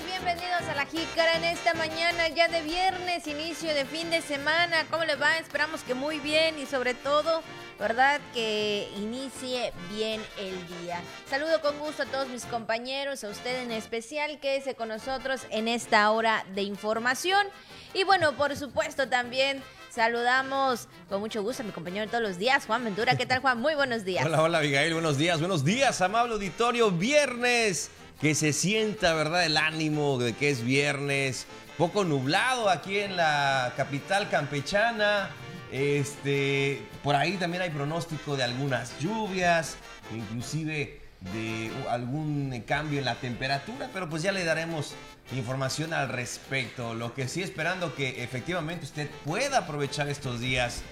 bienvenidos a la Jícara en esta mañana ya de viernes, inicio de fin de semana. ¿Cómo les va? Esperamos que muy bien y sobre todo, ¿verdad? Que inicie bien el día. Saludo con gusto a todos mis compañeros, a usted en especial, quédese con nosotros en esta hora de información. Y bueno, por supuesto también Saludamos con mucho gusto a mi compañero de todos los días, Juan Ventura. ¿Qué tal, Juan? Muy buenos días. Hola, hola, Abigail. Buenos días, buenos días, amable auditorio. Viernes, que se sienta, ¿verdad? El ánimo de que es viernes. Poco nublado aquí en la capital campechana. Este, por ahí también hay pronóstico de algunas lluvias, inclusive de algún cambio en la temperatura, pero pues ya le daremos información al respecto. Lo que sí esperando que efectivamente usted pueda aprovechar estos días,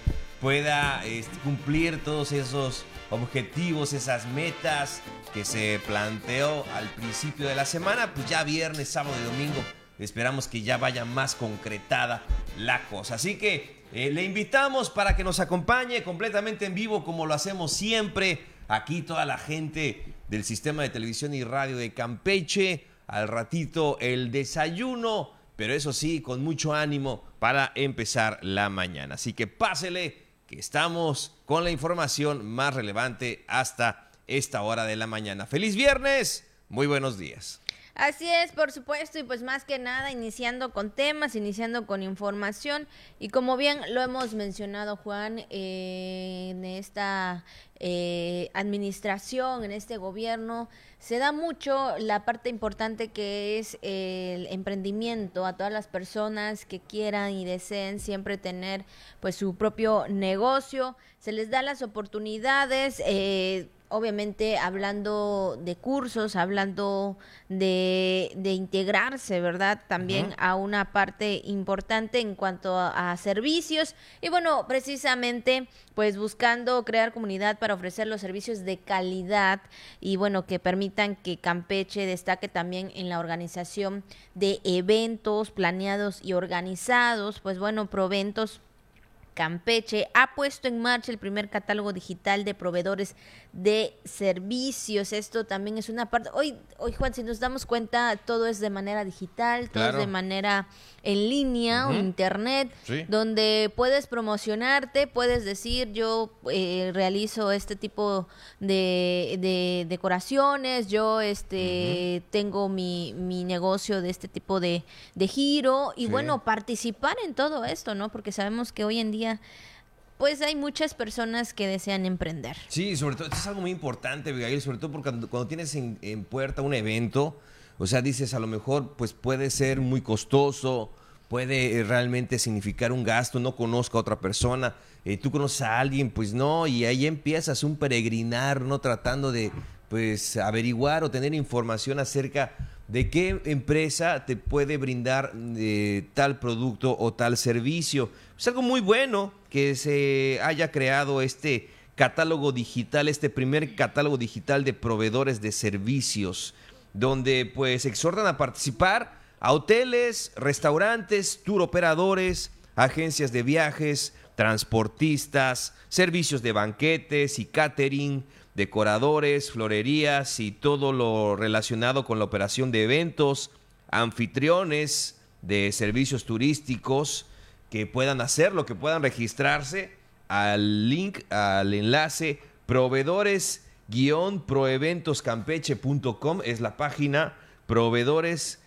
pueda este, cumplir todos esos objetivos, esas metas que se planteó al principio de la semana, pues ya viernes, sábado y domingo esperamos que ya vaya más concretada la cosa. Así que eh, le invitamos para que nos acompañe completamente en vivo como lo hacemos siempre. Aquí toda la gente del sistema de televisión y radio de Campeche al ratito el desayuno, pero eso sí, con mucho ánimo para empezar la mañana. Así que pásele estamos con la información más relevante hasta esta hora de la mañana. Feliz viernes, muy buenos días. Así es, por supuesto, y pues más que nada iniciando con temas, iniciando con información, y como bien lo hemos mencionado Juan, eh, en esta eh, administración, en este gobierno, se da mucho la parte importante que es el emprendimiento a todas las personas que quieran y deseen siempre tener pues su propio negocio, se les da las oportunidades. Eh, obviamente hablando de cursos, hablando de, de integrarse, ¿verdad? También a una parte importante en cuanto a, servicios. Y bueno, precisamente, pues buscando crear comunidad para ofrecer los servicios de calidad y bueno, que permitan que Campeche destaque también en la organización de eventos planeados y organizados, pues bueno, proventos Campeche ha puesto en marcha el primer catálogo digital de proveedores de servicios. Esto también es una parte. Hoy, hoy Juan, si nos damos cuenta, todo es de manera digital, todo es de manera en línea o internet, donde puedes promocionarte, puedes decir yo eh, realizo este tipo de, decoraciones, yo este tengo mi, mi, negocio de este tipo de, giro y bueno, participar en todo esto, ¿no? Porque sabemos que hoy en día pues hay muchas personas que desean emprender. Sí, sobre todo, esto es algo muy importante, Abigail, sobre todo porque cuando, tienes en, puerta un evento, o sea, dices, a lo mejor, pues puede ser muy costoso, puede eh, realmente significar un gasto, no conozco a otra persona, eh, tú conoces a alguien, pues no, y ahí empiezas un peregrinar, ¿no? Tratando de, pues, averiguar o tener información acerca de qué empresa te puede brindar eh, tal producto o tal servicio. Es algo muy bueno que se haya creado este catálogo digital, este primer catálogo digital de proveedores de servicios, donde pues exhortan a participar a hoteles, restaurantes, tour operadores, agencias de viajes, transportistas, servicios de banquetes y catering, decoradores, florerías y todo lo relacionado con la operación de eventos, anfitriones de servicios turísticos, que puedan hacerlo, que puedan registrarse. Al link, al enlace proveedores proeventoscampeche.com es la página proveedores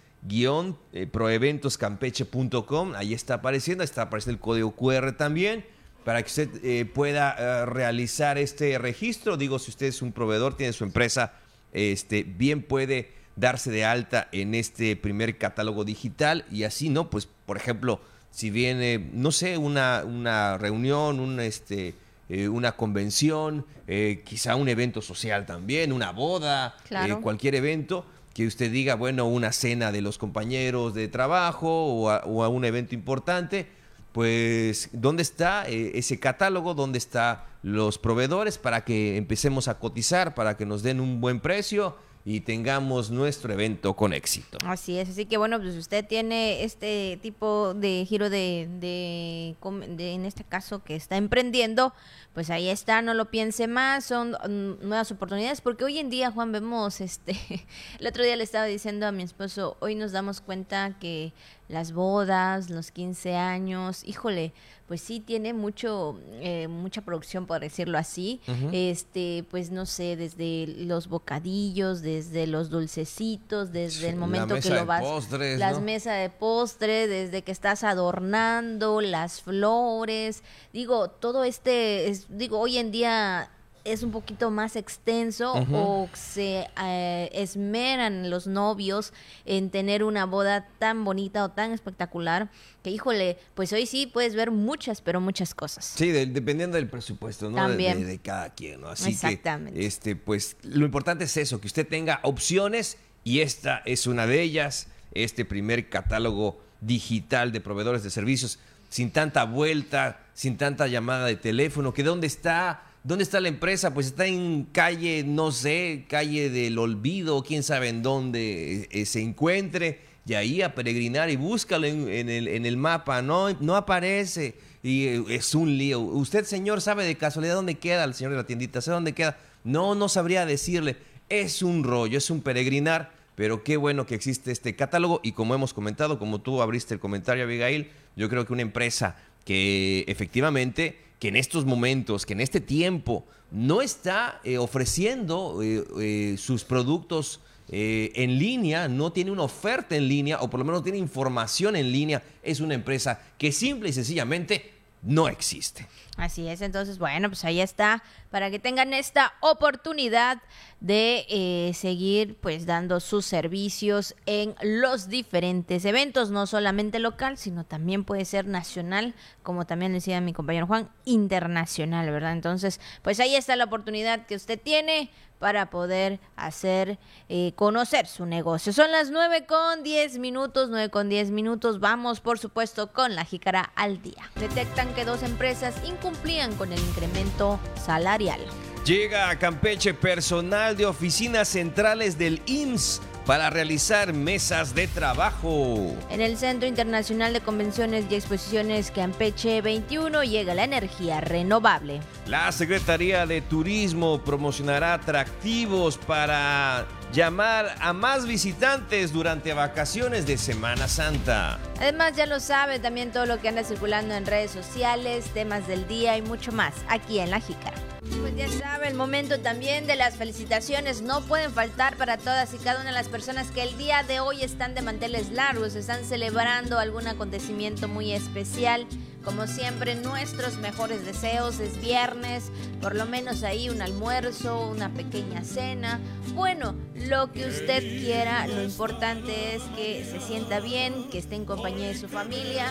proeventoscampeche.com ahí está apareciendo, está apareciendo el código QR también para que usted eh, pueda eh, realizar este registro. Digo, si usted es un proveedor, tiene su empresa, este, bien puede darse de alta en este primer catálogo digital y así, ¿no? Pues, por ejemplo, si viene, no sé, una, una reunión, un, este, eh, una convención, eh, quizá un evento social también, una boda, eh, cualquier evento que usted diga, bueno, una cena de los compañeros de trabajo o a, un evento importante, pues, ¿dónde está ese catálogo? ¿Dónde están los proveedores para que empecemos a cotizar, para que nos den un buen precio? y tengamos nuestro evento con éxito. Así es, así que bueno, pues usted tiene este tipo de giro de, de, en este caso que está emprendiendo, pues ahí está, no lo piense más, son mm, nuevas oportunidades, porque hoy en día, Juan, vemos, este, el otro día le estaba diciendo a mi esposo, hoy nos damos cuenta que las bodas, los 15 años, híjole, pues sí tiene mucho, eh, mucha producción, por decirlo así. Este, pues no sé, desde los bocadillos, desde los dulcecitos, desde el momento que lo vas. Postres, las mesas de postre, desde que estás adornando, las flores. Digo, todo este, es, digo, hoy en día es un poquito más extenso o se eh, esmeran los novios en tener una boda tan bonita o tan espectacular que híjole, pues hoy sí puedes ver muchas, pero muchas cosas. Sí, dependiendo del presupuesto, ¿no? También. De, cada quien, ¿no? Así Exactamente. que, este, pues lo importante es eso, que usted tenga opciones y esta es una de ellas, este primer catálogo digital de proveedores de servicios sin tanta vuelta, sin tanta llamada de teléfono, que dónde está ¿Dónde está la empresa? Pues está en calle, no sé, calle del olvido, quién sabe en dónde eh, se encuentre. Y ahí a peregrinar y búscalo en, el, en el, mapa. No, no aparece. Y eh, es un lío. Usted, señor, sabe de casualidad dónde queda el señor de la tiendita. ¿Sabe dónde queda? No, no sabría decirle. Es un rollo, es un peregrinar. Pero qué bueno que existe este catálogo. Y como hemos comentado, como tú abriste el comentario, Abigail, yo creo que una empresa que efectivamente que en estos momentos, que en este tiempo, no está eh, ofreciendo eh, eh, sus productos en línea, no tiene una oferta en línea o por lo menos tiene información en línea, es una empresa que simple y sencillamente no existe. Así es, entonces, bueno, pues ahí está, para que tengan esta oportunidad de eh, seguir pues dando sus servicios en los diferentes eventos, no solamente local, sino también puede ser nacional, como también decía mi compañero Juan, internacional, ¿verdad? Entonces, pues ahí está la oportunidad que usted tiene para poder hacer eh, conocer su negocio. Son las 9 con 10 minutos, 9 con 10 minutos. Vamos, por supuesto, con la jícara al día. Detectan que dos empresas incumplían con el incremento salarial. Llega a Campeche personal de oficinas centrales del IMSS para realizar mesas de trabajo. En el Centro Internacional de Convenciones y Exposiciones Campeche 21 llega la energía renovable. La Secretaría de Turismo promocionará atractivos para llamar a más visitantes durante vacaciones de Semana Santa. Además, ya lo sabe también todo lo que anda circulando en redes sociales, temas del día y mucho más aquí en La Jícara. Pues ya sabe, el momento también de las felicitaciones no pueden faltar para todas y cada una de las personas que el día de hoy están de manteles largos, están celebrando algún acontecimiento muy especial. Como siempre, nuestros mejores deseos es viernes, por lo menos ahí un almuerzo, una pequeña cena. Bueno, lo que usted quiera, lo importante es que se sienta bien, que esté en compañía de su familia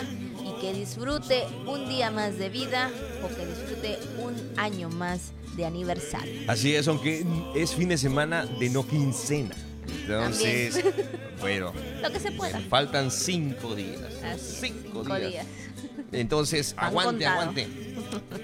que disfrute un día más de vida o que disfrute un año más de aniversario. Así es, aunque es fin de semana de no quincena. Entonces, bueno. Lo que se pueda. Faltan cinco días. cinco, días. Entonces, aguante, aguante.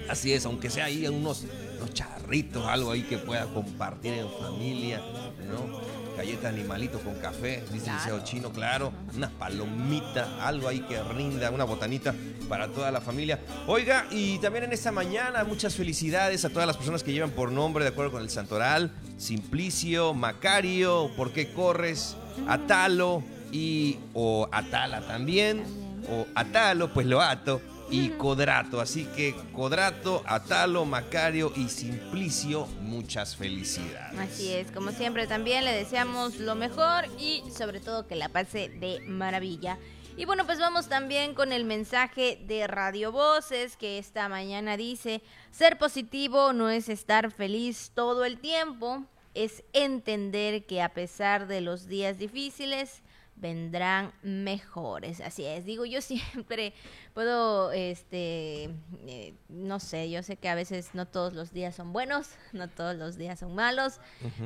Así es, aunque sea ahí unos, unos charritos, algo ahí que pueda compartir en familia, ¿no? Galleta animalito con café, dice el chino, claro, una palomita, algo ahí que rinda, una botanita para toda la familia. Oiga, y también en esta mañana muchas felicidades a todas las personas que llevan por nombre, de acuerdo con el Santoral, Simplicio, Macario, ¿por qué corres? Atalo y o Atala también, o Atalo, pues lo ato y Codrato. Así que Codrato, Atalo, Macario y Simplicio, muchas felicidades. Así es, como siempre también le deseamos lo mejor y sobre todo que la pase de maravilla. Y bueno, pues vamos también con el mensaje de Radio Voces que esta mañana dice, ser positivo no es estar feliz todo el tiempo, es entender que a pesar de los días difíciles, vendrán mejores. Así es, digo, yo siempre puedo, este, eh, no sé, yo sé que a veces no todos los días son buenos, no todos los días son malos,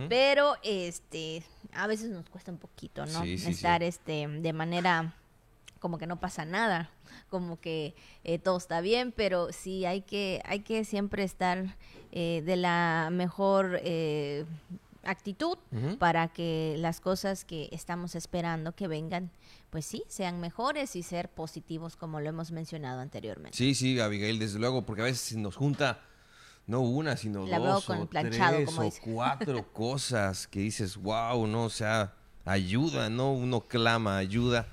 pero este, a veces nos cuesta un poquito, ¿no? Estar, este, de manera como que no pasa nada, como que eh, todo está bien, pero sí hay que, hay que siempre estar eh, de la mejor actitud para que las cosas que estamos esperando que vengan, pues sí, sean mejores y ser positivos como lo hemos mencionado anteriormente. Sí, sí, Abigail, desde luego, porque a veces nos junta no una, sino dos o tres o cuatro cosas que dices, wow, no, o sea, ayuda, ¿no? Uno clama ayuda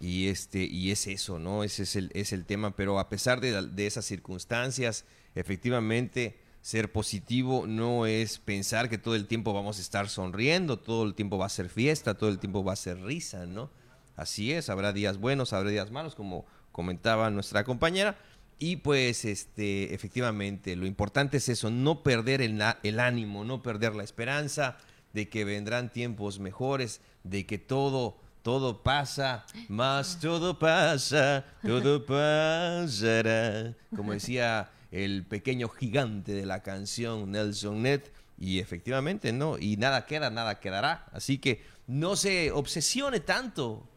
y este y es eso, ¿no? Ese es el, es el tema, pero a pesar de, de esas circunstancias, efectivamente ser positivo no es pensar que todo el tiempo vamos a estar sonriendo, todo el tiempo va a ser fiesta, todo el tiempo va a ser risa, ¿no? Así es, habrá días buenos, habrá días malos, como comentaba nuestra compañera. Y pues, este, efectivamente, lo importante es eso, no perder el, el ánimo, no perder la esperanza de que vendrán tiempos mejores, de que todo todo pasa, más todo pasa, todo pasará. Como decía el pequeño gigante de la canción Nelson Ned. Y efectivamente, ¿no? Y nada queda, nada quedará. Así que no se obsesione tanto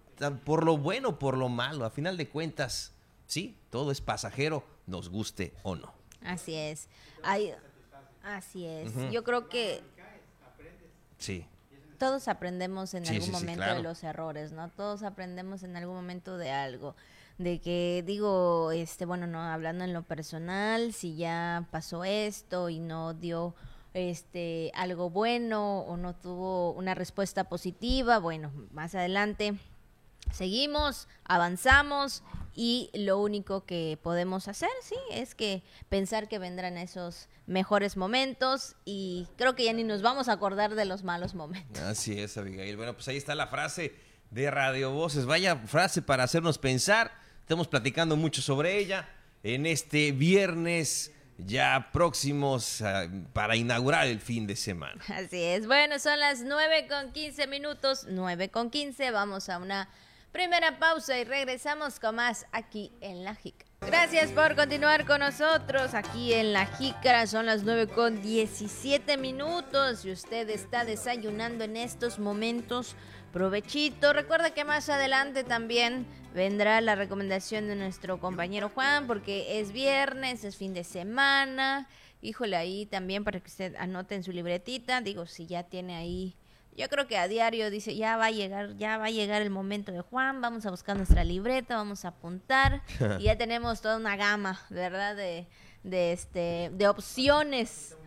por lo bueno, por lo malo. A final de cuentas, sí, todo es pasajero, nos guste o no. Así es. así es. Yo creo que... Sí. Todos aprendemos en algún momento de los errores, ¿no? Todos aprendemos en algún momento de algo de que digo, este, bueno, no, hablando en lo personal, si ya pasó esto y no dio este algo bueno o no tuvo una respuesta positiva, bueno, más adelante seguimos, avanzamos y lo único que podemos hacer, sí, es que pensar que vendrán esos mejores momentos y creo que ya ni nos vamos a acordar de los malos momentos. Así es, Abigail. Bueno, pues ahí está la frase de Radio Voces. Vaya frase para hacernos pensar Estamos platicando mucho sobre ella en este viernes ya próximos ah, para inaugurar el fin de semana. Así es. Bueno, son las 9 con 15 minutos, 9 con 15. Vamos a una primera pausa y regresamos con más aquí en La Jica. Gracias por continuar con nosotros aquí en La Jícara. Son las 9 con 17 minutos y usted está desayunando en estos momentos provechito. Recuerda que más adelante también vendrá la recomendación de nuestro compañero Juan, porque es viernes, es fin de semana. Híjole, ahí también para que usted anote en su libretita. Digo, si ya tiene ahí. Yo creo que a diario dice, ya va a llegar, ya va a llegar el momento de Juan, vamos a buscar nuestra libreta, vamos a apuntar y ya tenemos toda una gama, ¿verdad? De, de este de opciones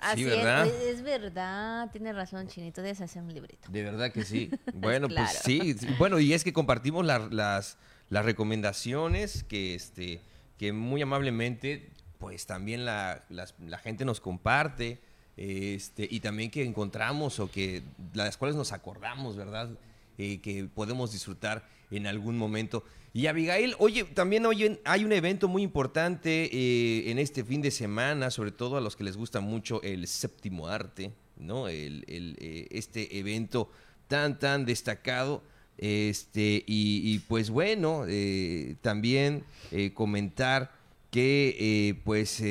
Así ¿verdad? Es, es, verdad, tiene razón, Chinito, debes hacer un librito. De verdad que sí. Bueno, pues sí, Bueno, y es que compartimos las, las recomendaciones que, este, que muy amablemente, pues también la, la gente nos comparte. Este, y también que encontramos o que las cuales nos acordamos, ¿verdad? Eh, que podemos disfrutar en algún momento. Y Abigail, oye, también oye, hay un evento muy importante eh, en este fin de semana, sobre todo a los que les gusta mucho el séptimo arte, ¿no? El, eh, este evento tan, tan destacado. Este, y, pues bueno, eh, también comentar que pues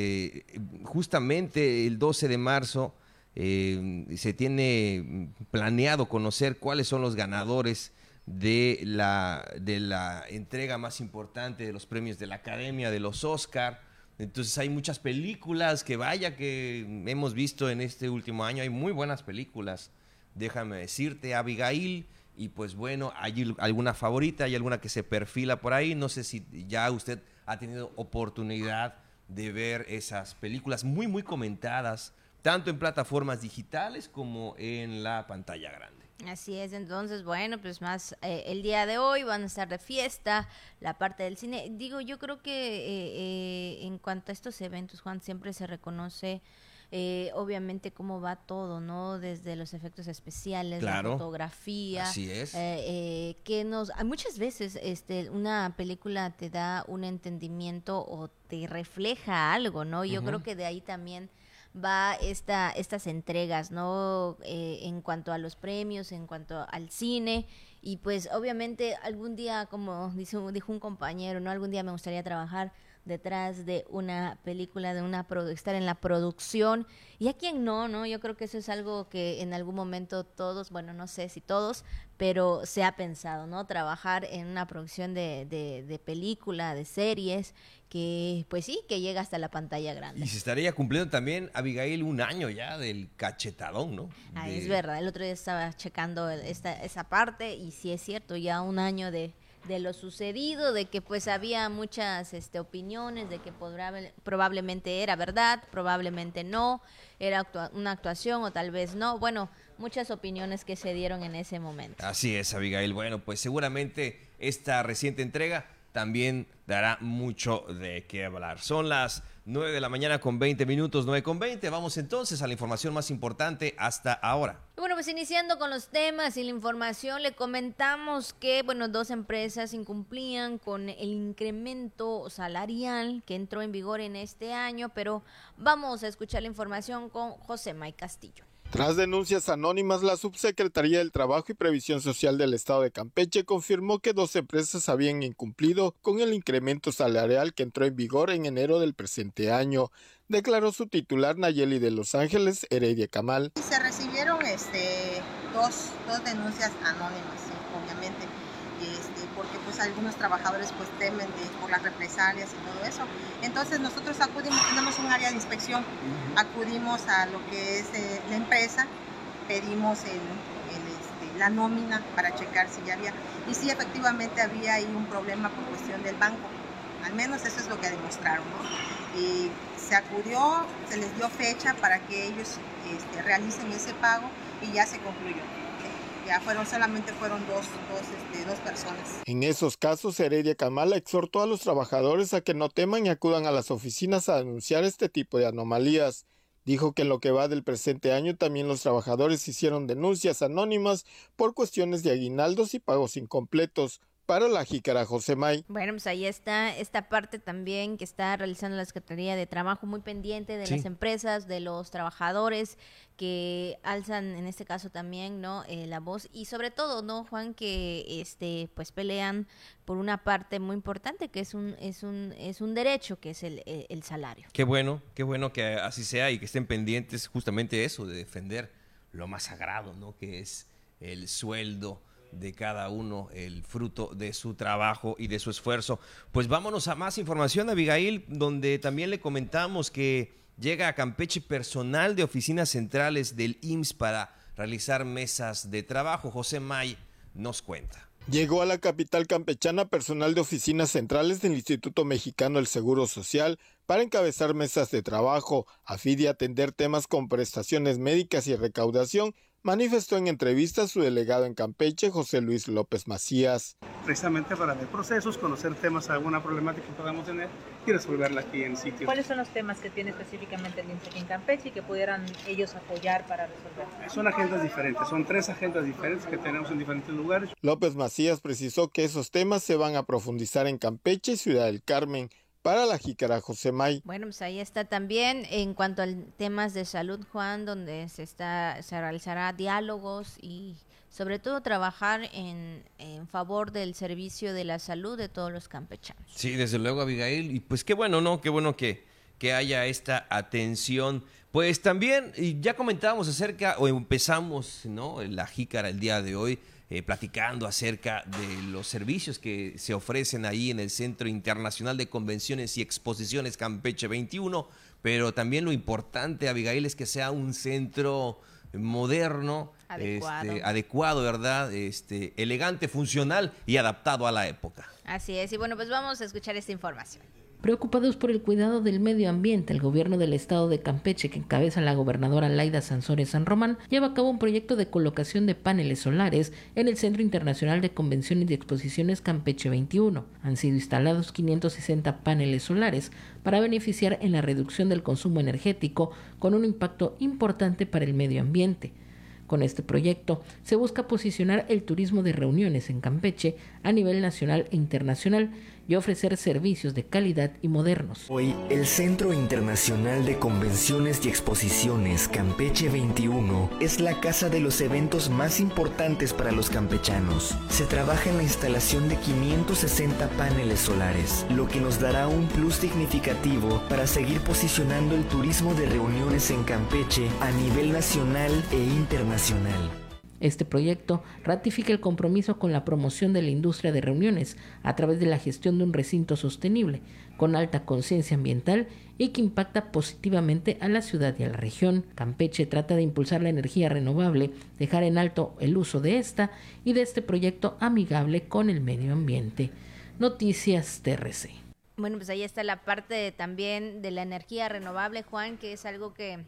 justamente el 12 de marzo se tiene planeado conocer cuáles son los ganadores de la, de la entrega más importante de los premios de la Academia, de los Oscar. Entonces hay muchas películas que vaya que hemos visto en este último año. Hay muy buenas películas, déjame decirte, Abigail. Y pues bueno, hay alguna favorita, hay alguna que se perfila por ahí. No sé si ya usted ha tenido oportunidad de ver esas películas muy, muy comentadas, tanto en plataformas digitales como en la pantalla grande. Así es, entonces, bueno, pues más eh, el día de hoy van a estar de fiesta, la parte del cine. Digo, yo creo que eh, eh, en cuanto a estos eventos, Juan, siempre se reconoce obviamente cómo va todo, ¿no? Desde los efectos especiales, la fotografía. Así es. que nos, muchas veces este, una película te da un entendimiento o te refleja algo, ¿no? Yo creo que de ahí también va esta, estas entregas, ¿no? Eh, en cuanto a los premios, en cuanto al cine. Y pues obviamente algún día, como dijo, dijo un compañero, ¿no? Algún día me gustaría trabajar detrás de una película, de una estar en la producción. Y a quién no, ¿no? Yo creo que eso es algo que en algún momento todos, bueno, no sé si todos, pero se ha pensado, ¿no? Trabajar en una producción de, de, película, de series, que pues sí, que llega hasta la pantalla grande. Y se estaría cumpliendo también, Abigail, un año ya del cachetadón, ¿no? Ah, es verdad, el otro día estaba checando esta, esa parte y sí es cierto, ya un año de de lo sucedido, de que pues había muchas este, opiniones, de que probablemente era verdad, probablemente no, era una actuación o tal vez no. Bueno, muchas opiniones que se dieron en ese momento. Así es, Abigail. Bueno, pues seguramente esta reciente entrega también dará mucho de qué hablar. Son las 9 de la mañana con 20 minutos, 9 con 20. Vamos entonces a la información más importante hasta ahora. Bueno, pues iniciando con los temas y la información, le comentamos que, bueno, dos empresas incumplían con el incremento salarial que entró en vigor en este año, pero vamos a escuchar la información con José May Castillo. Tras denuncias anónimas, la Subsecretaría del Trabajo y Previsión Social del Estado de Campeche confirmó que dos empresas habían incumplido con el incremento salarial que entró en vigor en enero del presente año, declaró su titular Nayeli de Los Ángeles, Heredia Camal. Se recibieron este, dos, dos denuncias anónimas, pues algunos trabajadores pues temen por las represalias y todo eso. Entonces nosotros acudimos, tenemos un área de inspección, acudimos a lo que es eh, la empresa, pedimos el, este, la nómina para checar si ya había, y si efectivamente había ahí un problema por cuestión del banco, al menos eso es lo que demostraron. Y se acudió, se les dio fecha para que ellos este, realicen ese pago y ya se concluyó ya fueron solamente fueron dos, dos, este, personas. En esos casos, Heredia Kamala exhortó a los trabajadores a que no teman y acudan a las oficinas a denunciar este tipo de anomalías. Dijo que en lo que va del presente año también los trabajadores hicieron denuncias anónimas por cuestiones de aguinaldos y pagos incompletos para la jícara José May. Bueno, pues ahí está esta parte también que está realizando la Secretaría de Trabajo, muy pendiente de las empresas, de los trabajadores que alzan en este caso también, ¿no? Eh, la voz y sobre todo, ¿no, Juan? Que este, pues pelean por una parte muy importante que es un es un es un derecho que es el, el salario. Qué bueno, qué bueno que así sea y que estén pendientes justamente eso de defender lo más sagrado, ¿no? Que es el sueldo de cada uno el fruto de su trabajo y de su esfuerzo. Pues vámonos a más información, Abigail, donde también le comentamos que llega a Campeche personal de oficinas centrales del IMSS para realizar mesas de trabajo. José May nos cuenta. Llegó a la capital campechana personal de oficinas centrales del Instituto Mexicano del Seguro Social para encabezar mesas de trabajo, a fin de atender temas con prestaciones médicas y recaudación manifestó en entrevista su delegado en Campeche, José Luis López Macías. Precisamente para ver procesos, conocer temas, alguna problemática que podamos tener y resolverla aquí en sitio. ¿Cuáles son los temas que tiene específicamente el INSEC en Campeche y que pudieran ellos apoyar para resolver? Son agendas diferentes, son tres agendas diferentes que tenemos en diferentes lugares. López Macías precisó que esos temas se van a profundizar en Campeche y Ciudad del Carmen para la jícara José May. Bueno, pues ahí está también en cuanto a temas de salud, Juan, donde se está se realizará diálogos y sobre todo trabajar en, en, favor del servicio de la salud de todos los campechanos. Sí, desde luego, Abigail. Y pues qué bueno, ¿no? Qué bueno que, que haya esta atención. Pues también, ya comentábamos acerca, o empezamos, ¿no? La jícara el día de hoy eh, platicando acerca de los servicios que se ofrecen ahí en el Centro Internacional de Convenciones y Exposiciones Campeche 21, pero también lo importante, Abigail, es que sea un centro moderno, adecuado, este, adecuado ¿verdad? Este, elegante, funcional y adaptado a la época. Así es, y bueno, pues vamos a escuchar esta información. Preocupados por el cuidado del medio ambiente, el gobierno del estado de Campeche, que encabeza la gobernadora Laida Sansores San Román, lleva a cabo un proyecto de colocación de paneles solares en el Centro Internacional de Convenciones y Exposiciones Campeche 21. Han sido instalados 560 paneles solares para beneficiar en la reducción del consumo energético con un impacto importante para el medio ambiente. Con este proyecto se busca posicionar el turismo de reuniones en Campeche a nivel nacional e internacional y ofrecer servicios de calidad y modernos. Hoy, el Centro Internacional de Convenciones y Exposiciones Campeche 21 es la casa de los eventos más importantes para los campechanos. Se trabaja en la instalación de 560 paneles solares, lo que nos dará un plus significativo para seguir posicionando el turismo de reuniones en Campeche a nivel nacional e internacional. Este proyecto ratifica el compromiso con la promoción de la industria de reuniones a través de la gestión de un recinto sostenible, con alta conciencia ambiental y que impacta positivamente a la ciudad y a la región. Campeche trata de impulsar la energía renovable, dejar en alto el uso de esta y de este proyecto amigable con el medio ambiente. Noticias TRC. Bueno, pues ahí está la parte también de la energía renovable, Juan, que es algo que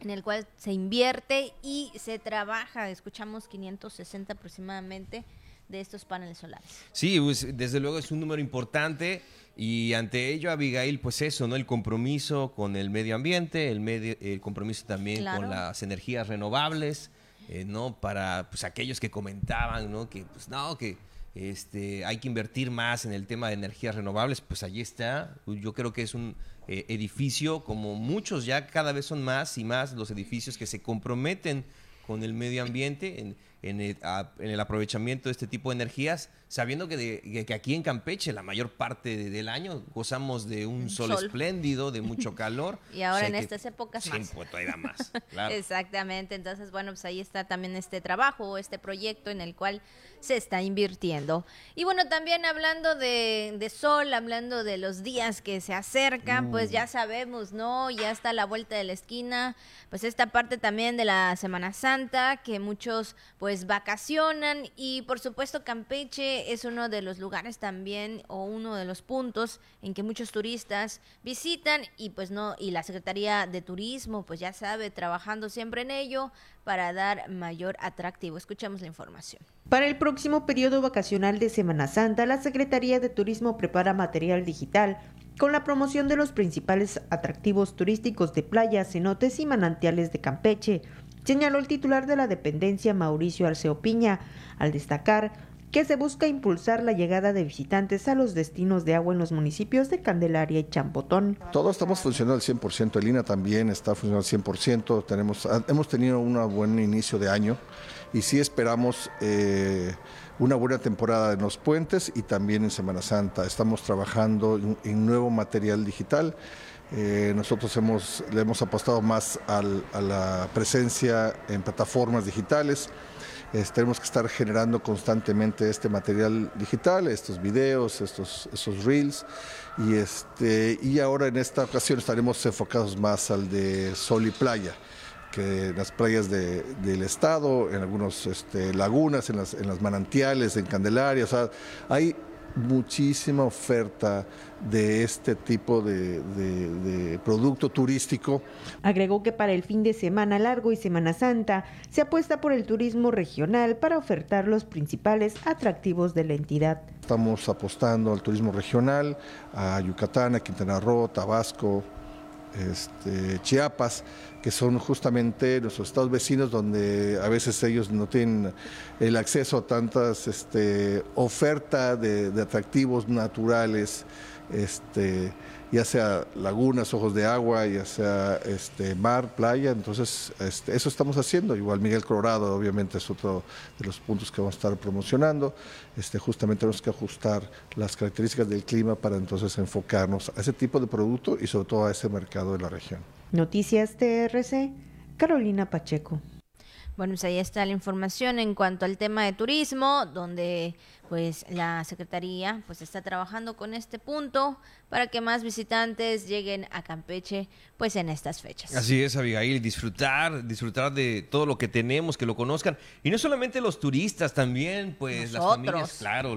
en el cual se invierte y se trabaja. Escuchamos 560 aproximadamente de estos paneles solares. Sí, pues, desde luego es un número importante y ante ello, Abigail, pues eso, ¿no? El compromiso con el medio ambiente, el, medio, el compromiso también con las energías renovables, eh, ¿no? Para pues aquellos que comentaban, ¿no? Que pues no, que este, hay que invertir más en el tema de energías renovables, pues allí está. Yo creo que es un eh, edificio, como muchos ya cada vez son más y más los edificios que se comprometen con el medio ambiente en, en el, aprovechamiento de este tipo de energías, sabiendo que, que aquí en Campeche la mayor parte del año gozamos de un sol, espléndido, de mucho calor. y ahora en estas épocas más. Pues, más. Exactamente, entonces bueno, pues ahí está también este trabajo, este proyecto en el cual se está invirtiendo. Y bueno, también hablando de, de sol, hablando de los días que se acercan, pues ya sabemos, ¿no? Ya está a la vuelta de la esquina, pues esta parte también de la Semana Santa, que muchos pues vacacionan y por supuesto Campeche es uno de los lugares también o uno de los puntos en que muchos turistas visitan y pues no, y la Secretaría de Turismo pues ya sabe, trabajando siempre en ello para dar mayor atractivo. Escuchamos la información. Para el próximo periodo vacacional de Semana Santa, la Secretaría de Turismo prepara material digital con la promoción de los principales atractivos turísticos de playas, cenotes y manantiales de Campeche, señaló el titular de la dependencia Mauricio Arceo Piña, al destacar que se busca impulsar la llegada de visitantes a los destinos de agua en los municipios de Candelaria y Champotón. Todos estamos funcionando al 100%, el INA también está funcionando al 100%, tenemos, ah, hemos tenido un buen inicio de año y sí esperamos eh, una buena temporada en los puentes y también en Semana Santa. Estamos trabajando en, nuevo material digital. Eh, nosotros hemos, le hemos apostado más a la presencia en plataformas digitales tenemos que estar generando constantemente este material digital, estos videos, estos, estos reels. Y, este, y ahora en esta ocasión estaremos enfocados más al de sol y playa que en las playas del estado, en algunas este, lagunas, en las, en las manantiales, en Candelaria. O sea, hay muchísima oferta de este tipo de, producto turístico. Agregó que para el fin de semana largo y Semana Santa se apuesta por el turismo regional para ofertar los principales atractivos de la entidad. Estamos apostando al turismo regional, a Yucatán, a Quintana Roo, Tabasco, este, Chiapas, que son justamente nuestros estados vecinos donde a veces ellos no tienen el acceso a tantas este, oferta de, de atractivos naturales este, ya sea lagunas, ojos de agua, ya sea este, mar, playa, entonces este, eso estamos haciendo. Igual Miguel Colorado obviamente es otro de los puntos que vamos a estar promocionando. Este, justamente tenemos que ajustar las características del clima para entonces enfocarnos a ese tipo de producto y sobre todo a ese mercado de la región. Noticias TRC, Carolina Pacheco. Bueno, pues ahí está la información en cuanto al tema de turismo, donde pues la Secretaría pues está trabajando con este punto para que más visitantes lleguen a Campeche pues en estas fechas. Así es, Abigail, disfrutar, disfrutar de todo lo que tenemos, que lo conozcan. Y no solamente los turistas, también pues las familias, claro,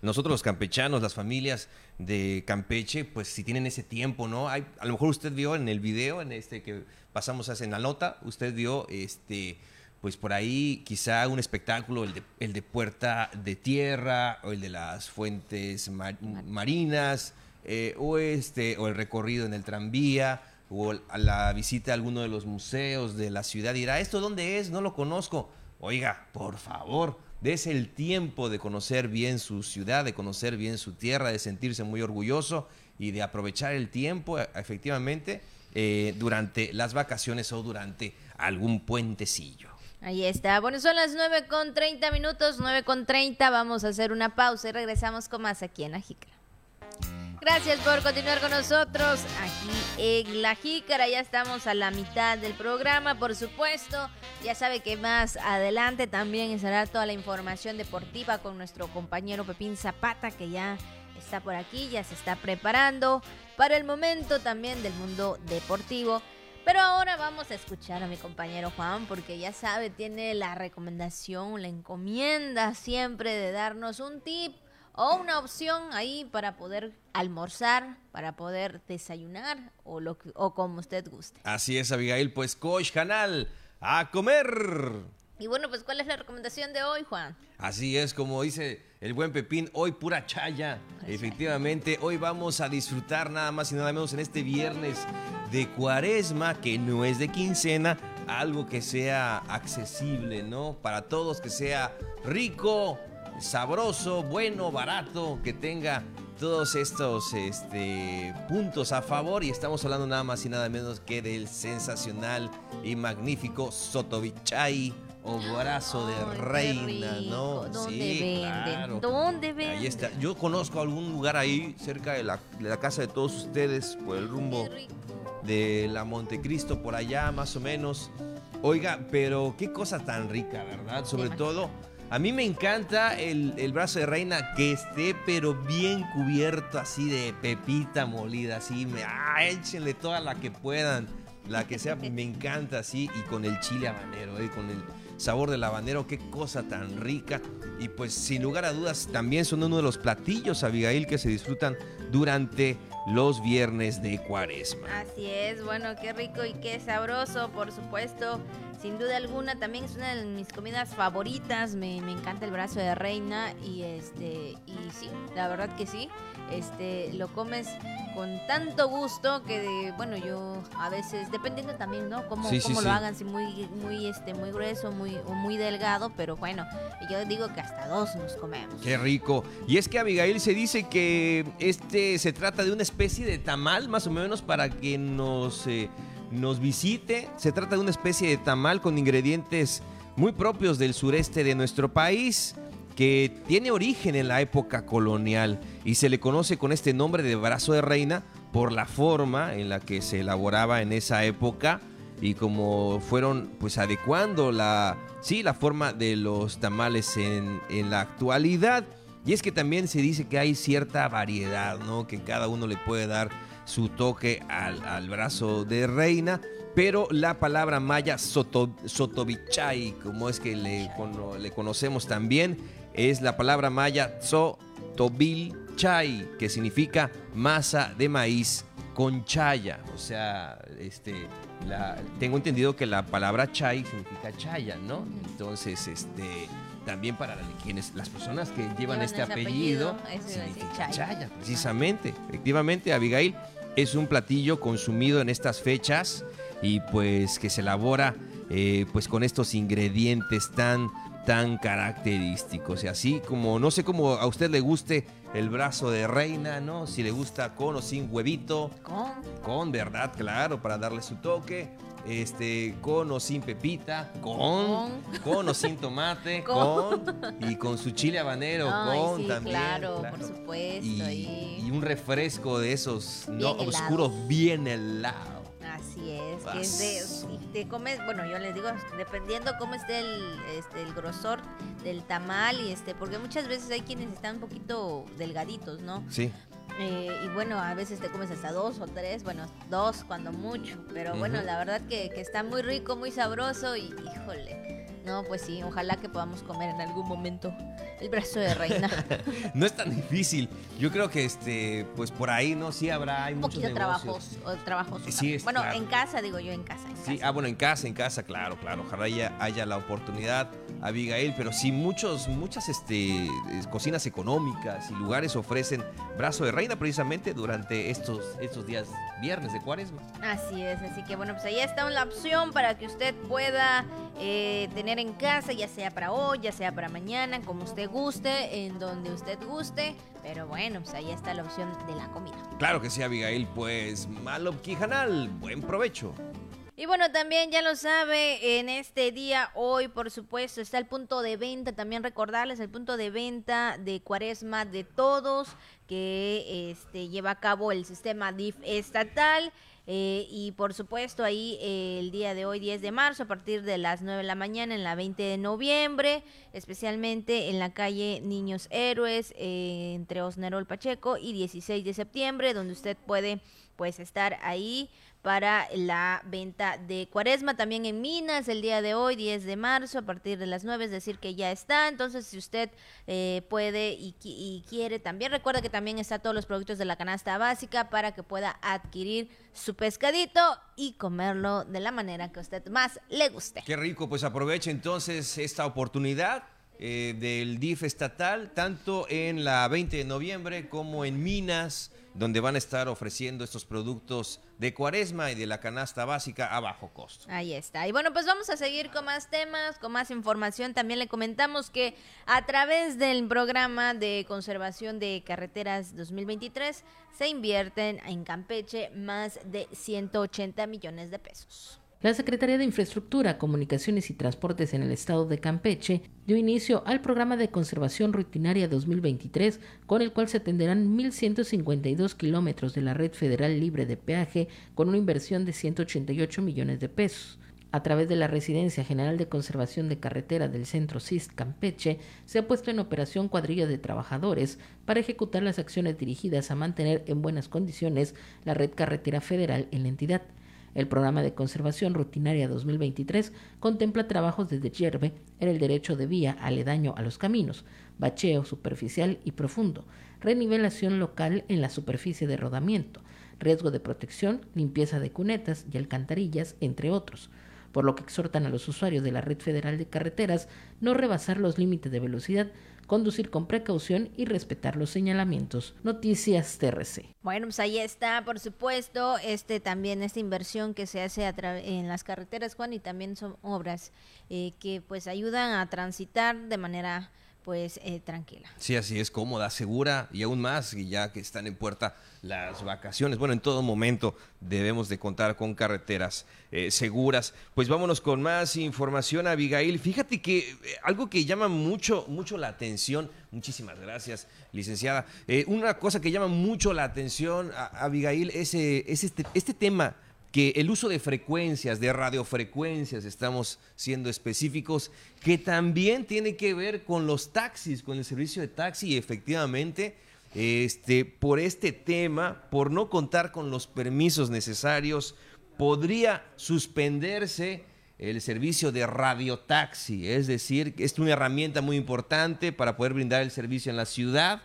nosotros los campechanos, las familias de Campeche, pues si tienen ese tiempo, ¿no? Hay, a lo mejor usted vio en el video, en este que pasamos hace en la nota, usted vio este pues por ahí quizá un espectáculo, el de, el de Puerta de Tierra, o el de las fuentes marinas, eh, o, este, o el recorrido en el tranvía, o la visita a alguno de los museos de la ciudad. Dirá, ¿esto dónde es? No lo conozco. Oiga, por favor, Dese el tiempo de conocer bien su ciudad, de conocer bien su tierra, de sentirse muy orgulloso y de aprovechar el tiempo e, efectivamente eh, durante las vacaciones o durante algún puentecillo. Ahí está. Bueno, son las 9 con 30 minutos, 9 con 30. Vamos a hacer una pausa y regresamos con más aquí en La Jícara. Gracias por continuar con nosotros aquí en La Jícara. Ya estamos a la mitad del programa, por supuesto. Ya sabe que más adelante también estará toda la información deportiva con nuestro compañero Pepín Zapata, que ya está por aquí, ya se está preparando para el momento también del mundo deportivo. Pero ahora vamos a escuchar a mi compañero Juan, porque ya sabe, tiene la recomendación, la encomienda siempre de darnos un tip o una opción ahí para poder almorzar, para poder desayunar o, lo o como usted guste. Así es, Abigail, pues Coach Canal, a comer. Y bueno, pues ¿cuál es la recomendación de hoy, Juan? Así es, como dice el buen Pepín, hoy pura chaya. Efectivamente, hoy vamos a disfrutar nada más y nada menos en este viernes de cuaresma, que no es de quincena, algo que sea accesible, ¿no? Para todos, que sea rico, sabroso, bueno, barato, que tenga todos estos este, puntos a favor. Y estamos hablando nada más y nada menos que del sensacional y magnífico Sotobichay o brazo de Ay, reina, ¿no? ¿Dónde Sí, venden? claro. ¿Dónde venden? Ahí está. Yo conozco algún lugar ahí cerca de la, de la casa de todos ustedes, por el rumbo de la Montecristo, por allá más o menos. Oiga, pero qué cosa tan rica, ¿verdad? Sobre todo, a mí me encanta el, el brazo de reina que esté, pero bien cubierto así de pepita molida, así. Me, ah, échenle toda la que puedan, la que sea, me encanta así. Y con el chile habanero, ¿eh? con el sabor del habanero, qué cosa tan rica. Y pues sin lugar a dudas, también son uno de los platillos, Abigail, que se disfrutan durante los viernes de cuaresma. Así es, bueno, qué rico y qué sabroso, por supuesto. Sin duda alguna, también es una de mis comidas favoritas. Me, me encanta el brazo de reina y este y sí, la verdad que sí. Este lo comes con tanto gusto que de- bueno, yo a veces dependiendo también, ¿no? Cómo, Sí, cómo sí. lo hagan, si muy muy este muy grueso, muy o muy delgado, pero bueno, yo digo que hasta dos nos comemos. Qué rico. Y es que Abigail se dice que este se trata de una especie de tamal, más o menos, para que nos, eh, nos visite. Se trata de una especie de tamal con ingredientes muy propios del sureste de nuestro país, que tiene origen en la época colonial y se le conoce con este nombre de brazo de reina por la forma en la que se elaboraba en esa época y como fueron pues adecuando la, sí, la forma de los tamales en, en la actualidad. Y es que también se dice que hay cierta variedad, ¿no? Que cada uno le puede dar su toque al, al brazo de reina. Pero la palabra maya soto, como es que le, le conocemos también, es la palabra maya sotobilchay, que significa masa de maíz con chaya. O sea, este, la- tengo entendido que la palabra chay significa chaya, ¿no? Entonces, este, también para quienes, las personas que llevan, Llevan este apellido, apellido, significa chaya. chaya, precisamente. Efectivamente, Abigail es un platillo consumido en estas fechas y pues que se elabora eh, pues con estos ingredientes tan tan característicos y así como no sé cómo a usted le guste el brazo de reina, ¿no? Si le gusta con o sin huevito, Con con, ¿verdad? Claro, para darle su toque. Este, con o sin pepita, con, con, o sin tomate, Con. con, y con su chile habanero, Ay, con sí, también. claro, por supuesto. Y, un refresco de esos no oscuros, bien helado. Así es, que es de, Vaso. y te comes, bueno, yo les digo, dependiendo cómo esté el, este, el grosor del tamal y este, porque muchas veces hay quienes están un poquito delgaditos, ¿no? Sí. Eh, y bueno, a veces te comes hasta dos o tres, bueno, dos cuando mucho, pero bueno, la verdad que, que está muy rico, muy sabroso y híjole, no, pues sí, ojalá que podamos comer en algún momento el brazo de reina. No es tan difícil. Yo creo que este, pues por ahí no sí habrá hay un muchos poquito negocios. trabajos, o trabajoso. Sí, es bueno, claro. en casa, digo yo, en casa. En Sí, casa. ah, bueno, en casa, en casa, claro, claro. Ojalá haya, haya la oportunidad, Abigail, pero sí muchos, muchas este, cocinas económicas y lugares ofrecen brazo de reina precisamente durante estos, estos días viernes de cuaresma. Así es, así que bueno, pues ahí está la opción para que usted pueda eh, tener tener en casa, ya sea para hoy, ya sea para mañana, como usted guste, en donde usted guste. Pero bueno, pues ahí está la opción de la comida. Claro que sí, Abigail. Pues Malop Quijanal, buen provecho. Y bueno, también ya lo sabe, en este día, hoy, por supuesto, está el punto de venta. También recordarles el punto de venta de Cuaresma de Todos, que este, lleva a cabo el sistema DIF estatal. Eh, y por supuesto ahí eh, el día de hoy, 10 de marzo, a partir de las 9 de la mañana, en la 20 de noviembre, especialmente en la calle Niños Héroes, eh, entre Osnerol Pacheco y 16 de septiembre, donde usted puede pues estar ahí para la venta de cuaresma. También en Minas el día de hoy, 10 de marzo, a partir de las 9, es decir, que ya está. Entonces, si usted eh, puede y, quiere, también recuerda que también está todos los productos de la canasta básica para que pueda adquirir su pescadito y comerlo de la manera que a usted más le guste. Qué rico, pues aproveche entonces esta oportunidad. Eh, del DIF estatal, tanto en la 20 de noviembre como en Minas, donde van a estar ofreciendo estos productos de cuaresma y de la canasta básica a bajo costo. Ahí está. Y bueno, pues vamos a seguir con más temas, con más información. También le comentamos que a través del programa de conservación de carreteras 2023 se invierten en Campeche más de 180 millones de pesos. La Secretaría de Infraestructura, Comunicaciones y Transportes en el estado de Campeche dio inicio al programa de conservación rutinaria 2023, con el cual se atenderán 1.152 kilómetros de la red federal libre de peaje con una inversión de 188 millones de pesos. A través de la Residencia General de Conservación de Carretera del Centro CIST Campeche, se ha puesto en operación cuadrilla de trabajadores para ejecutar las acciones dirigidas a mantener en buenas condiciones la red carretera federal en la entidad. El programa de conservación rutinaria 2023 contempla trabajos de deshierve en el derecho de vía aledaño a los caminos, bacheo superficial y profundo, renivelación local en la superficie de rodamiento, riesgo de protección, limpieza de cunetas y alcantarillas, entre otros por lo que exhortan a los usuarios de la Red Federal de Carreteras no rebasar los límites de velocidad, conducir con precaución y respetar los señalamientos. Noticias TRC. Bueno, pues ahí está, por supuesto, este también esta inversión que se hace en las carreteras, Juan, y también son obras eh, que pues ayudan a transitar de manera pues eh, tranquila. Sí, así es, cómoda, segura y aún más, y ya que están en puerta las vacaciones. Bueno, en todo momento debemos de contar con carreteras eh, seguras. Pues vámonos con más información, Abigail. Fíjate que eh, algo que llama mucho, mucho la atención, muchísimas gracias, licenciada. una cosa que llama mucho la atención, Abigail, es, es este, este tema que el uso de frecuencias, de radiofrecuencias, estamos siendo específicos, que también tiene que ver con los taxis, con el servicio de taxi. Y efectivamente, este, por este tema, por no contar con los permisos necesarios, podría suspenderse el servicio de radiotaxi, es decir, es una herramienta muy importante para poder brindar el servicio en la ciudad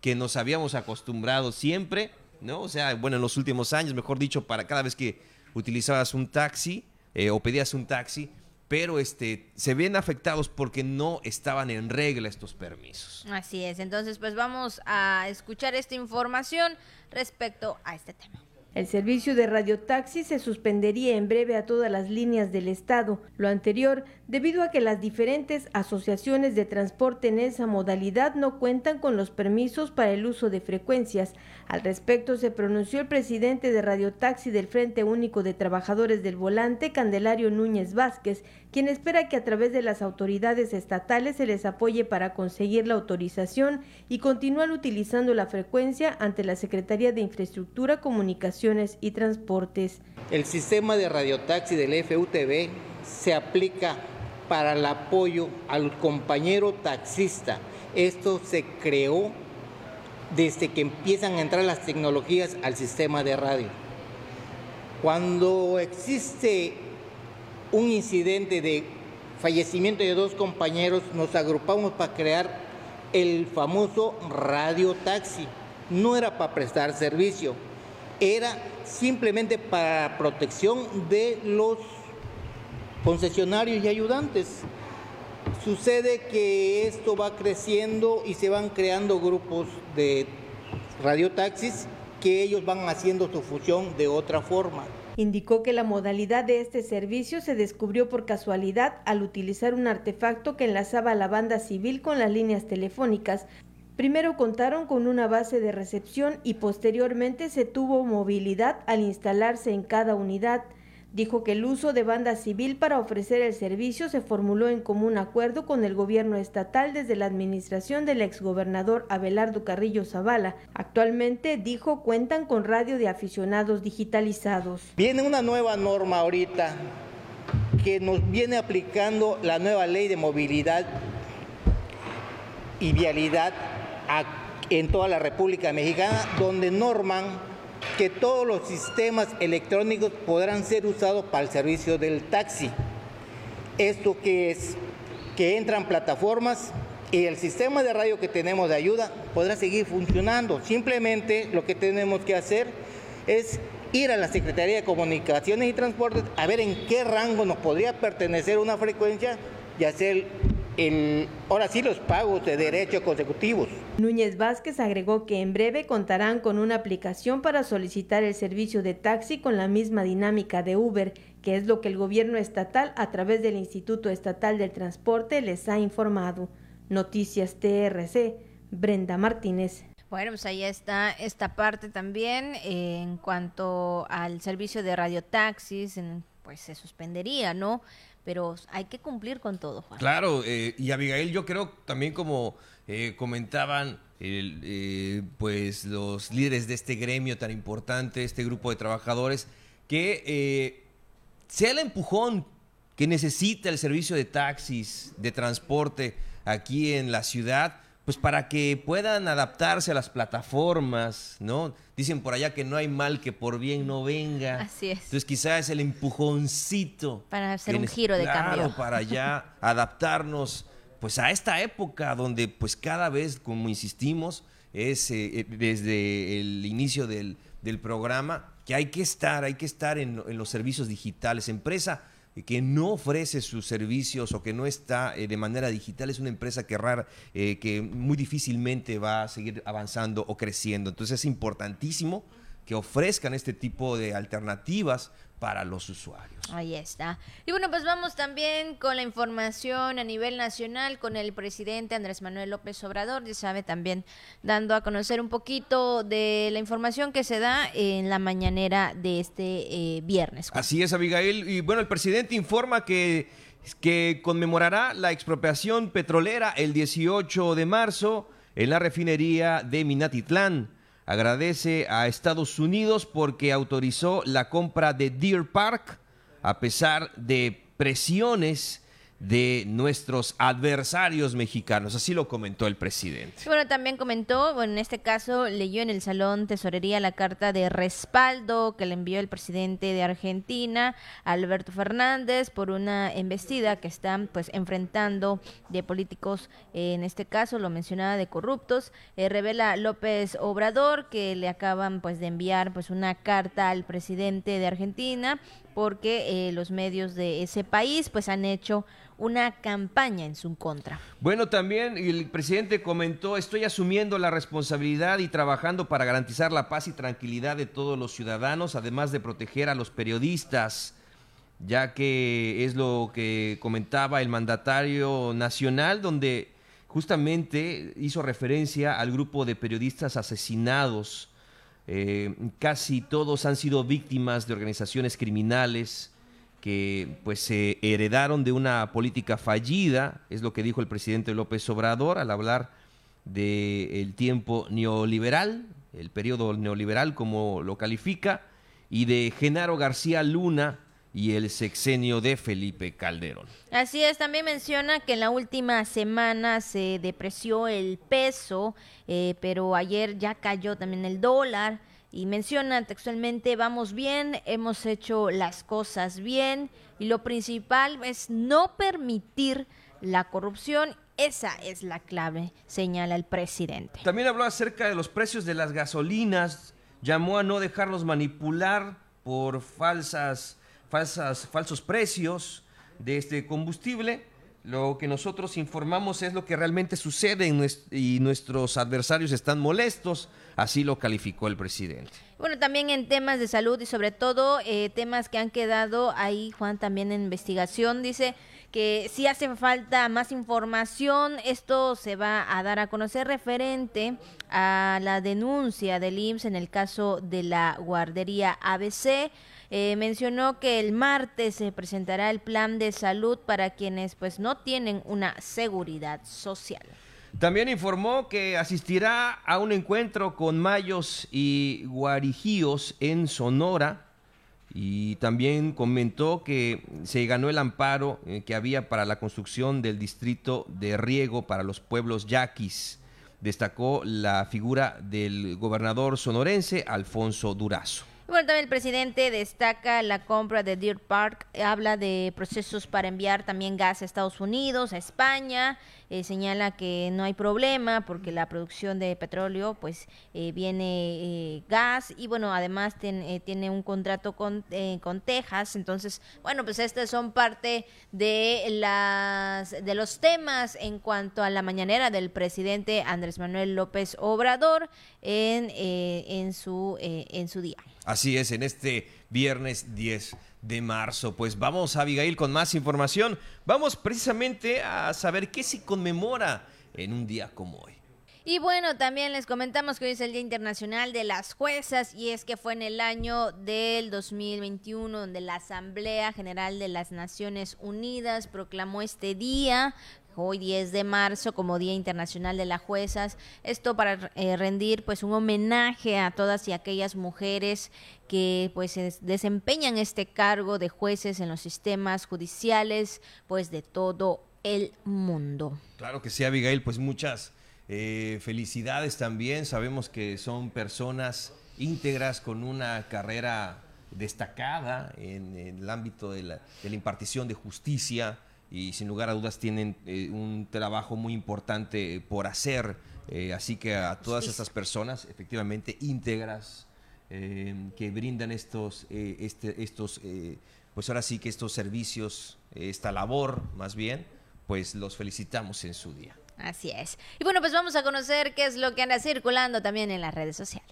que nos habíamos acostumbrado siempre ¿no? O sea, bueno, en los últimos años, mejor dicho, para cada vez que utilizabas un taxi eh, o pedías un taxi, pero este, se ven afectados porque no estaban en regla estos permisos. Así es, entonces pues vamos a escuchar esta información respecto a este tema. El servicio de radiotaxi se suspendería en breve a todas las líneas del Estado. Lo anterior debido a que las diferentes asociaciones de transporte en esa modalidad no cuentan con los permisos para el uso de frecuencias. Al respecto se pronunció el presidente de Radiotaxi del Frente Único de Trabajadores del Volante, Candelario Núñez Vázquez, quien espera que a través de las autoridades estatales se les apoye para conseguir la autorización y continuar utilizando la frecuencia ante la Secretaría de Infraestructura, Comunicaciones y Transportes. El sistema de radiotaxi del FUTV se aplica para el apoyo al compañero taxista. Esto se creó desde que empiezan a entrar las tecnologías al sistema de radio. Cuando existe un incidente de fallecimiento de dos compañeros, nos agrupamos para crear el famoso radio taxi. No era para prestar servicio, era simplemente para protección de los concesionarios y ayudantes. Sucede que esto va creciendo y se van creando grupos de radiotaxis que ellos van haciendo su fusión de otra forma. Indicó que la modalidad de este servicio se descubrió por casualidad al utilizar un artefacto que enlazaba la banda civil con las líneas telefónicas. Primero contaron con una base de recepción y posteriormente se tuvo movilidad al instalarse en cada unidad. Dijo que el uso de banda civil para ofrecer el servicio se formuló en común acuerdo con el gobierno estatal desde la administración del exgobernador Abelardo Carrillo Zavala. Actualmente, dijo, cuentan con radio de aficionados digitalizados. Viene una nueva norma ahorita que nos viene aplicando la nueva ley de movilidad y vialidad en toda la República Mexicana, donde norman que todos los sistemas electrónicos podrán ser usados para el servicio del taxi. ¿Esto que es? Que entran plataformas y el sistema de radio que tenemos de ayuda podrá seguir funcionando. Simplemente lo que tenemos que hacer es ir a la Secretaría de Comunicaciones y Transportes a ver en qué rango nos podría pertenecer una frecuencia y hacer el, ahora sí los pagos de derechos consecutivos. Núñez Vázquez agregó que en breve contarán con una aplicación para solicitar el servicio de taxi con la misma dinámica de Uber, que es lo que el gobierno estatal a través del Instituto Estatal del Transporte les ha informado. Noticias TRC, Brenda Martínez. Bueno, pues ahí está esta parte también eh, en cuanto al servicio de radiotaxis, pues se suspendería, ¿no? Pero hay que cumplir con todo, Juan. Claro, eh, y Abigail, yo creo también como eh, comentaban eh, pues los líderes de este gremio tan importante, este grupo de trabajadores, que sea el empujón que necesita el servicio de taxis, de transporte aquí en la ciudad, pues para que puedan adaptarse a las plataformas, ¿no? Dicen por allá que no hay mal que por bien no venga. Así es. Entonces quizás es el empujoncito. Para hacer un giro de claro, cambio. para ya adaptarnos pues a esta época donde pues cada vez, como insistimos, es eh, eh, desde el inicio del, del, programa, que hay que estar, hay que estar en, en los servicios digitales. Empresa que no ofrece sus servicios o que no está eh, de manera digital es una empresa que rara, eh, que muy difícilmente va a seguir avanzando o creciendo. Entonces es importantísimo que ofrezcan este tipo de alternativas para los usuarios. Ahí está. Y bueno, pues vamos también con la información a nivel nacional con el presidente Andrés Manuel López Obrador, ya sabe, también dando a conocer un poquito de la información que se da en la mañanera de este eh, viernes. Así es, Abigail. Y bueno, el presidente informa que, que conmemorará la expropiación petrolera el 18 de marzo en la refinería de Minatitlán agradece a Estados Unidos porque autorizó la compra de Deer Park a pesar de presiones de nuestros adversarios mexicanos. Así lo comentó el presidente. Bueno, también comentó, bueno, en este caso leyó en el Salón Tesorería la carta de respaldo que le envió el presidente de Argentina, Alberto Fernández, por una embestida que están pues enfrentando de políticos, en este caso lo mencionaba de corruptos. Eh, revela López Obrador que le acaban pues de enviar pues una carta al presidente de Argentina porque eh, los medios de ese país pues han hecho una campaña en su contra. Bueno, también el presidente comentó, estoy asumiendo la responsabilidad y trabajando para garantizar la paz y tranquilidad de todos los ciudadanos, además de proteger a los periodistas, ya que es lo que comentaba el mandatario nacional, donde justamente hizo referencia al grupo de periodistas asesinados eh, casi todos han sido víctimas de organizaciones criminales que pues se heredaron de una política fallida, es lo que dijo el presidente López Obrador al hablar del tiempo neoliberal, el periodo neoliberal como lo califica, y de Genaro García Luna, y el sexenio de Felipe Calderón. Así es, también menciona que en la última semana se depreció el peso, eh, pero ayer ya cayó también el dólar y menciona textualmente, vamos bien, hemos hecho las cosas bien y lo principal es no permitir la corrupción. Esa es la clave, señala el presidente. También habló acerca de los precios de las gasolinas, llamó a no dejarlos manipular por falsas falsas, falsos precios de este combustible. Lo que nosotros informamos es lo que realmente sucede y nuestros adversarios están molestos, así lo calificó el presidente. Bueno, también en temas de salud y sobre todo eh, temas que han quedado ahí, Juan, también en investigación, dice que si hace falta más información, esto se va a dar a conocer referente a la denuncia del IMSS en el caso de la guardería ABC. Eh, mencionó que el martes se presentará el plan de salud para quienes pues no tienen una seguridad social. También informó que asistirá a un encuentro con mayos y guarijíos en Sonora y también comentó que se ganó el amparo eh, que había para la construcción del distrito de riego para los pueblos yaquis. Destacó la figura del gobernador sonorense Alfonso Durazo. Bueno, también el presidente destaca la compra de Deer Park, habla de procesos para enviar también gas a Estados Unidos, a España, eh, señala que no hay problema porque la producción de petróleo pues eh, viene eh, gas y bueno, además tiene un contrato con, con Texas, entonces bueno, pues estos son parte de, las, de los temas en cuanto a la mañanera del presidente Andrés Manuel López Obrador en, en, su, en su día. Así es, en este viernes 10 de marzo. Pues vamos, Abigail, con más información. Vamos precisamente a saber qué se conmemora en un día como hoy. Y bueno, también les comentamos que hoy es el Día Internacional de las Juezas y es que fue en el año del 2021 donde la Asamblea General de las Naciones Unidas proclamó este día hoy 10 de marzo como Día Internacional de las Juezas, esto para eh, rendir pues un homenaje a todas y aquellas mujeres que pues desempeñan este cargo de jueces en los sistemas judiciales pues de todo el mundo. Claro que sí, Abigail, pues muchas eh, felicidades también, sabemos que son personas íntegras con una carrera destacada en, el ámbito de la impartición de justicia, y sin lugar a dudas tienen eh, un trabajo muy importante por hacer. Eh, así que a todas estas personas, efectivamente íntegras, eh, que brindan estos, este, estos pues ahora sí que estos servicios, esta labor más bien, pues los felicitamos en su día. Así es. Y bueno, pues vamos a conocer qué es lo que anda circulando también en las redes sociales.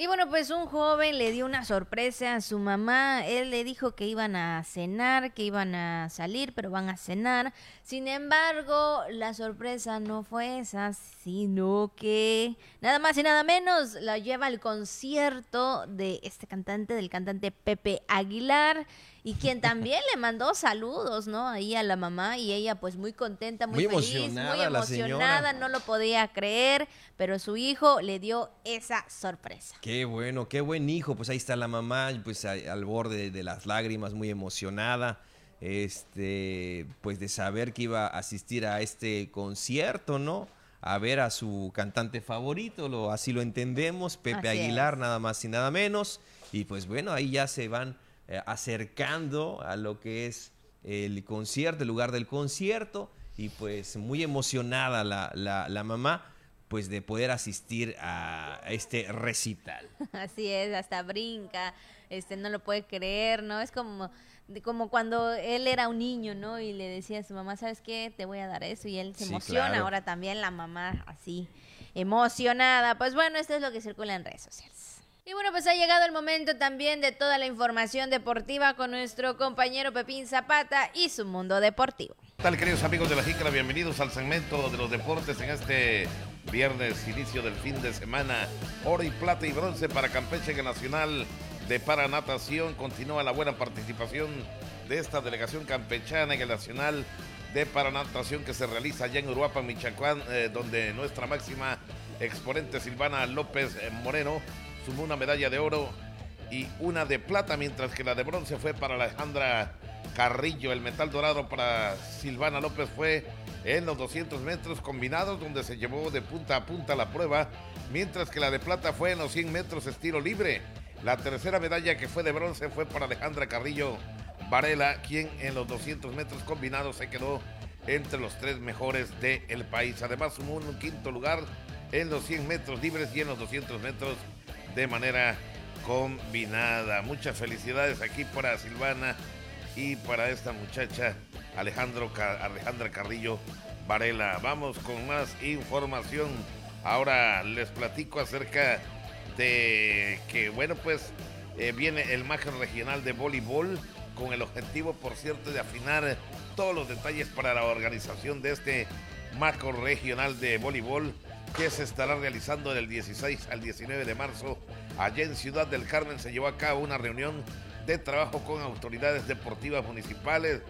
Y bueno, pues un joven le dio una sorpresa a su mamá. Él le dijo que iban a cenar, que iban a salir, pero van a cenar. Sin embargo, la sorpresa no fue esa, sino que nada más y nada menos la lleva al concierto de este cantante, del cantante Pepe Aguilar y quien también le mandó saludos, ¿no? Ahí a la mamá y ella pues muy contenta, muy, feliz, emocionada muy emocionada, no lo podía creer, pero su hijo le dio esa sorpresa. Qué bueno, qué buen hijo, pues ahí está la mamá, pues al borde de las lágrimas, muy emocionada, este, pues de saber que iba a asistir a este concierto, ¿no? a ver a su cantante favorito, lo, así lo entendemos, Pepe Aguilar, nada más y nada menos. Y pues bueno, ahí ya se van eh, acercando a lo que es el concierto, el lugar del concierto, y pues muy emocionada la, la, mamá pues de poder asistir a este recital. Así es, hasta brinca, este no lo puede creer, ¿no? Es como como cuando él era un niño, ¿no? Y le decía a su mamá, ¿sabes qué? Te voy a dar eso y él se emociona. Ahora también la mamá así emocionada. Pues bueno, esto es lo que circula en redes sociales. Y bueno, pues ha llegado el momento también de toda la información deportiva con nuestro compañero Pepín Zapata y su mundo deportivo. ¿Qué tal, queridos amigos de la Jícara? Bienvenidos al segmento de los deportes en este viernes, inicio del fin de semana. Oro y plata y bronce para Campeche Nacional de Paranatación. Continúa la buena participación de esta delegación campechana en el Nacional de Paranatación que se realiza allá en Uruapan, Michoacán, eh, donde nuestra máxima exponente Silvana López eh, Moreno sumó una medalla de oro y una de plata, mientras que la de bronce fue para Alejandra Carrillo. El metal dorado para Silvana López fue en los 200 metros combinados, donde se llevó de punta a punta la prueba, mientras que la de plata fue en los 100 metros estilo libre. La tercera medalla que fue de bronce fue para Alejandra Carrillo Varela, quien en los 200 metros combinados se quedó entre los tres mejores del país. Además sumó un quinto lugar en los 100 metros libres y en los 200 metros de manera combinada. Muchas felicidades aquí para Silvana y para esta muchacha Alejandro, Alejandra Carrillo Varela. Vamos con más información. Ahora les platico acerca de que, bueno, pues eh, viene el macro regional de voleibol con el objetivo, por cierto, de afinar todos los detalles para la organización de este macro regional de voleibol que se estará realizando del 16 al 19 de marzo. Allá en Ciudad del Carmen se llevó a cabo una reunión de trabajo con autoridades deportivas municipales.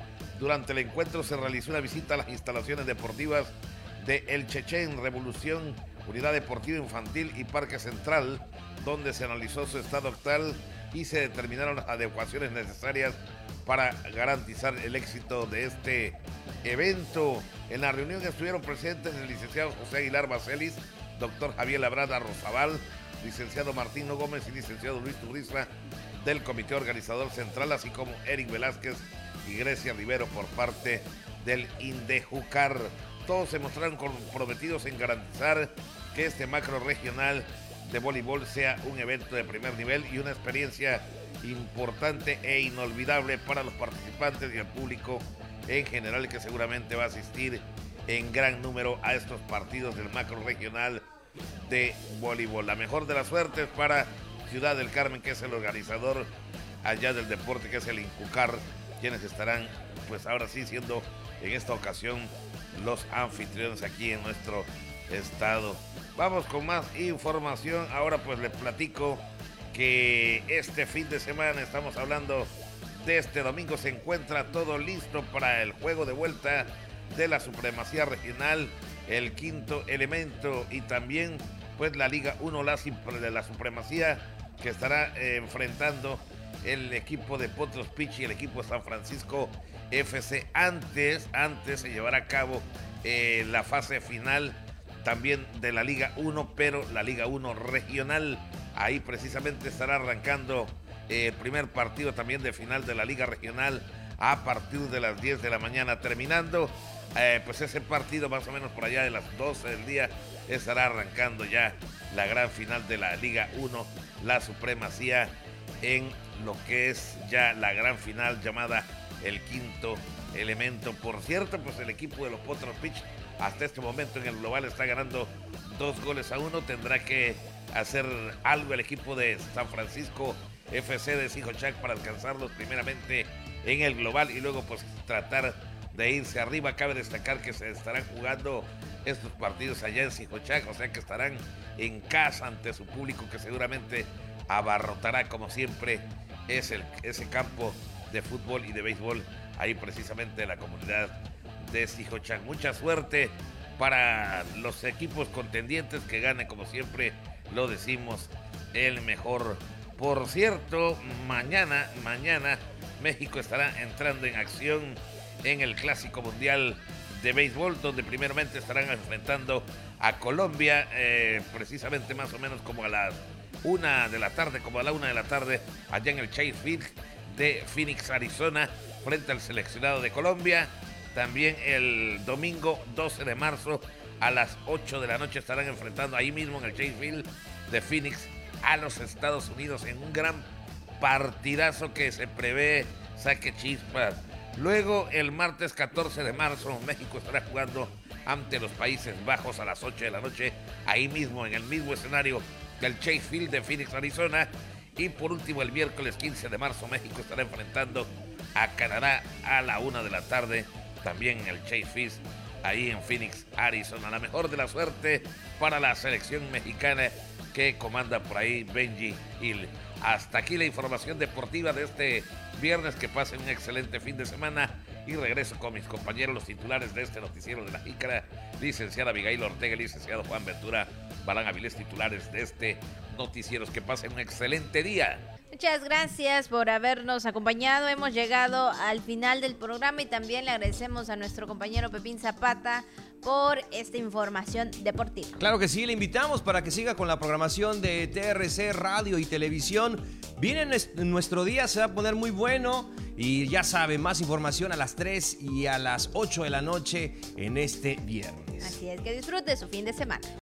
Durante el encuentro se realizó una visita a las instalaciones deportivas de El Chechen Revolución, Unidad Deportiva Infantil y Parque Central, donde se analizó su estado actual y se determinaron las adecuaciones necesarias para garantizar el éxito de este evento. En la reunión estuvieron presentes el licenciado José Aguilar Bacelis, doctor Javier Labrada Rosabal, licenciado Martino Gómez y licenciado Luis Turiza del Comité Organizador Central, así como Eric Velázquez y Grecia Rivero por parte del INDEJUCAR. Todos se mostraron comprometidos en garantizar que este macro regional de voleibol sea un evento de primer nivel y una experiencia importante e inolvidable para los participantes y el público en general que seguramente va a asistir en gran número a estos partidos del macro regional de voleibol. La mejor de las suertes para Ciudad del Carmen, que es el organizador allá del deporte, que es el Incucar, quienes estarán, pues ahora sí, siendo en esta ocasión los anfitriones aquí en nuestro estado. Vamos con más información. Ahora pues les platico que este fin de semana estamos hablando este domingo. Se encuentra todo listo para el juego de vuelta de la supremacía regional, el quinto elemento y también pues la Liga 1 de la supremacía que estará eh, enfrentando el equipo de Potros Pitch y el equipo de San Francisco FC. Antes, antes se llevará a cabo eh, la fase final también de la Liga 1, pero la Liga 1 regional. Ahí precisamente estará arrancando el primer partido también de final de la Liga Regional a partir de las 10 de la mañana, terminando pues ese partido más o menos por allá de las 12 del día estará arrancando ya la gran final de la Liga 1, la supremacía en lo que es ya la gran final llamada el quinto elemento. Por cierto, pues el equipo de los Potros Pitch hasta este momento en el global está ganando dos goles a uno. Tendrá que hacer algo el equipo de San Francisco FC de Sijochac para alcanzarlos primeramente en el global y luego pues tratar de irse arriba. Cabe destacar que se estarán jugando estos partidos allá en Sijochac, o sea que estarán en casa ante su público que seguramente abarrotará como siempre es ese campo de fútbol y de béisbol ahí precisamente en la comunidad de Sijochac. Mucha suerte para los equipos contendientes que ganen como siempre lo decimos el mejor. Por cierto, mañana, mañana México estará entrando en acción en el Clásico Mundial de Béisbol, donde primeramente estarán enfrentando a Colombia, eh, precisamente más o menos como a las una de la tarde, como a la una de la tarde, allá en el Chase Field de Phoenix, Arizona, frente al seleccionado de Colombia. También el domingo 12 de marzo a las 8 de la noche estarán enfrentando ahí mismo en el Chase Field de Phoenix a los Estados Unidos en un gran partidazo que se prevé saque chispas. Luego, el martes 14 de marzo, México estará jugando ante los Países Bajos a las 8 de la noche, ahí mismo, en el mismo escenario del Chase Field de Phoenix, Arizona. Y por último, el miércoles 15 de marzo, México estará enfrentando a Canadá a la 1 de la tarde, también en el Chase Field, ahí en Phoenix, Arizona. La mejor de la suerte para la selección mexicana que comanda por ahí Benji Hill. Hasta aquí la información deportiva de este viernes. Que pasen un excelente fin de semana. Y regreso con mis compañeros, los titulares de este noticiero de la Jícara, licenciada Abigail Ortega y licenciado Juan Ventura Balán Avilés, titulares de este noticiero. Que pasen un excelente día. Muchas gracias por habernos acompañado. Hemos llegado al final del programa y también le agradecemos a nuestro compañero Pepín Zapata por esta información deportiva. Claro que sí, le invitamos para que siga con la programación de TRC Radio y Televisión. Viene nuestro día, se va a poner muy bueno y ya sabe, más información a las 3 y a las 8 de la noche en este viernes. Así es, que disfrute su fin de semana.